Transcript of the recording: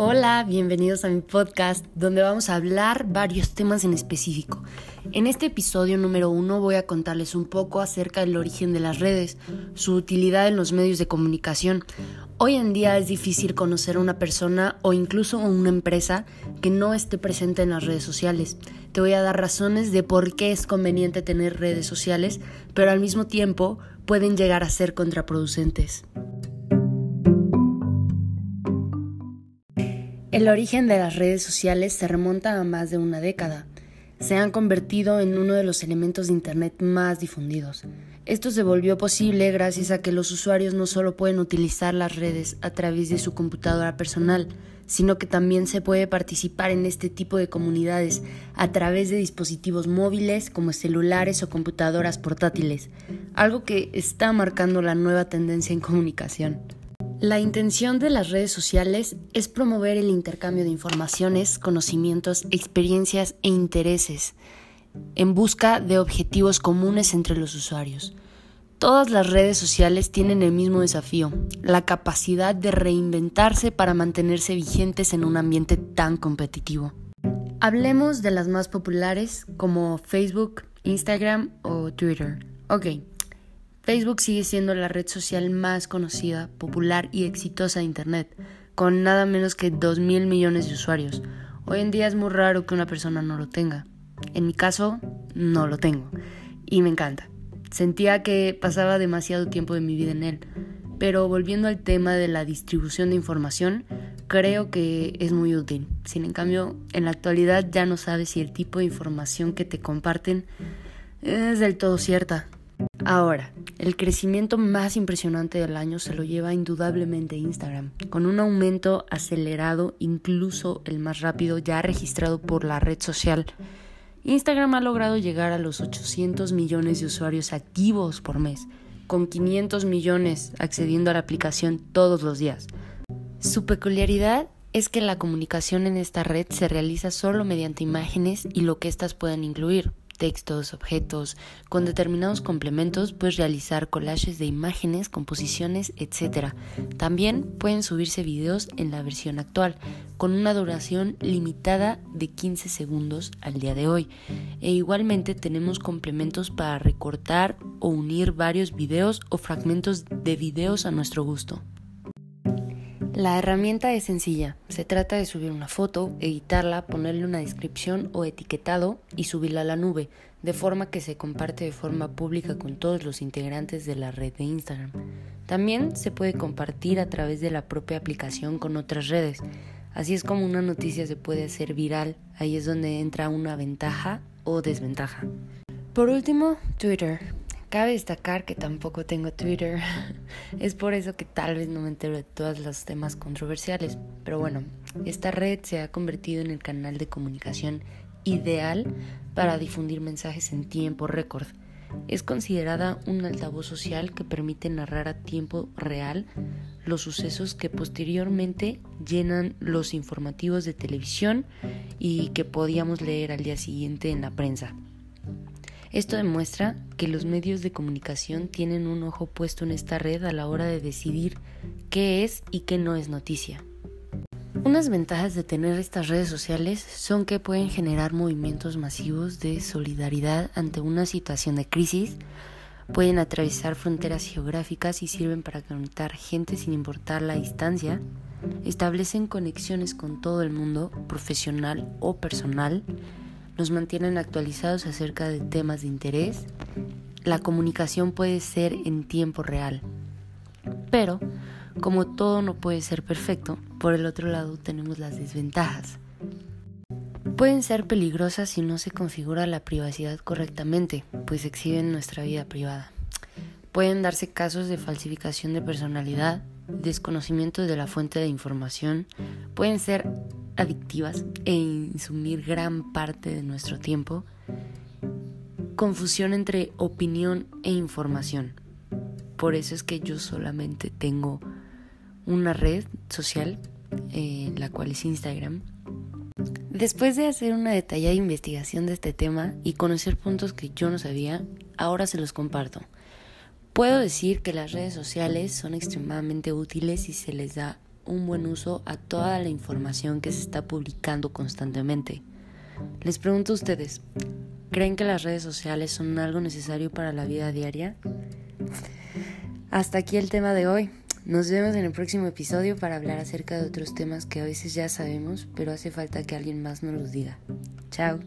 Hola, bienvenidos a mi podcast donde vamos a hablar varios temas en específico. En este episodio número uno voy a contarles un poco acerca del origen de las redes, su utilidad en los medios de comunicación. Hoy en día es difícil conocer a una persona o incluso a una empresa que no esté presente en las redes sociales. Te voy a dar razones de por qué es conveniente tener redes sociales, pero al mismo tiempo pueden llegar a ser contraproducentes. El origen de las redes sociales se remonta a más de una década. Se han convertido en uno de los elementos de Internet más difundidos. Esto se volvió posible gracias a que los usuarios no solo pueden utilizar las redes a través de su computadora personal, sino que también se puede participar en este tipo de comunidades a través de dispositivos móviles como celulares o computadoras portátiles, algo que está marcando la nueva tendencia en comunicación. La intención de las redes sociales es promover el intercambio de informaciones, conocimientos, experiencias e intereses en busca de objetivos comunes entre los usuarios. Todas las redes sociales tienen el mismo desafío, la capacidad de reinventarse para mantenerse vigentes en un ambiente tan competitivo. Hablemos de las más populares como Facebook, Instagram o Twitter. Ok, Facebook sigue siendo la red social más conocida, popular y exitosa de Internet, con nada menos que 2 mil millones de usuarios. Hoy en día es muy raro que una persona no lo tenga. En mi caso, no lo tengo. Y me encanta. Sentía que pasaba demasiado tiempo de mi vida en él. Pero volviendo al tema de la distribución de información, creo que es muy útil. Sin en cambio, en la actualidad ya no sabes si el tipo de información que te comparten es del todo cierta. Ahora, el crecimiento más impresionante del año se lo lleva indudablemente Instagram, con un aumento acelerado, incluso el más rápido ya registrado por la red social. Instagram ha logrado llegar a los 800 millones de usuarios activos por mes, con 500 millones accediendo a la aplicación todos los días. Su peculiaridad es que la comunicación en esta red se realiza solo mediante imágenes y lo que éstas pueden incluir, textos, objetos, con determinados complementos puedes realizar collages de imágenes, composiciones, etc. También pueden subirse videos en la versión actual, con una duración limitada de 15 segundos al día de hoy. E igualmente tenemos complementos para recortar o unir varios videos o fragmentos de videos a nuestro gusto. La herramienta es sencilla. Se trata de subir una foto, editarla, ponerle una descripción o etiquetado y subirla a la nube, de forma que se comparte de forma pública con todos los integrantes de la red de Instagram. También se puede compartir a través de la propia aplicación con otras redes. Así es como una noticia se puede hacer viral. Ahí es donde entra una ventaja o desventaja. Por último, Twitter. Cabe destacar que tampoco tengo Twitter. es por eso que tal vez no me entero de todos los temas controversiales. Pero bueno, esta red se ha convertido en el canal de comunicación ideal para difundir mensajes en tiempo récord. Es considerada un altavoz social que permite narrar a tiempo real los sucesos que posteriormente llenan los informativos de televisión y que podíamos leer al día siguiente en la prensa. Esto demuestra que los medios de comunicación tienen un ojo puesto en esta red a la hora de decidir qué es y qué no es noticia. Unas ventajas de tener estas redes sociales son que pueden generar movimientos masivos de solidaridad ante una situación de crisis, pueden atravesar fronteras geográficas y sirven para conectar gente sin importar la distancia, establecen conexiones con todo el mundo, profesional o personal, nos mantienen actualizados acerca de temas de interés. La comunicación puede ser en tiempo real. Pero, como todo no puede ser perfecto, por el otro lado tenemos las desventajas. Pueden ser peligrosas si no se configura la privacidad correctamente, pues exhiben nuestra vida privada. Pueden darse casos de falsificación de personalidad, desconocimiento de la fuente de información, pueden ser adictivas e insumir gran parte de nuestro tiempo, confusión entre opinión e información. Por eso es que yo solamente tengo una red social, eh, la cual es Instagram. Después de hacer una detallada investigación de este tema y conocer puntos que yo no sabía, ahora se los comparto. Puedo decir que las redes sociales son extremadamente útiles si se les da un buen uso a toda la información que se está publicando constantemente. Les pregunto a ustedes, ¿creen que las redes sociales son algo necesario para la vida diaria? Hasta aquí el tema de hoy. Nos vemos en el próximo episodio para hablar acerca de otros temas que a veces ya sabemos, pero hace falta que alguien más nos los diga. Chao.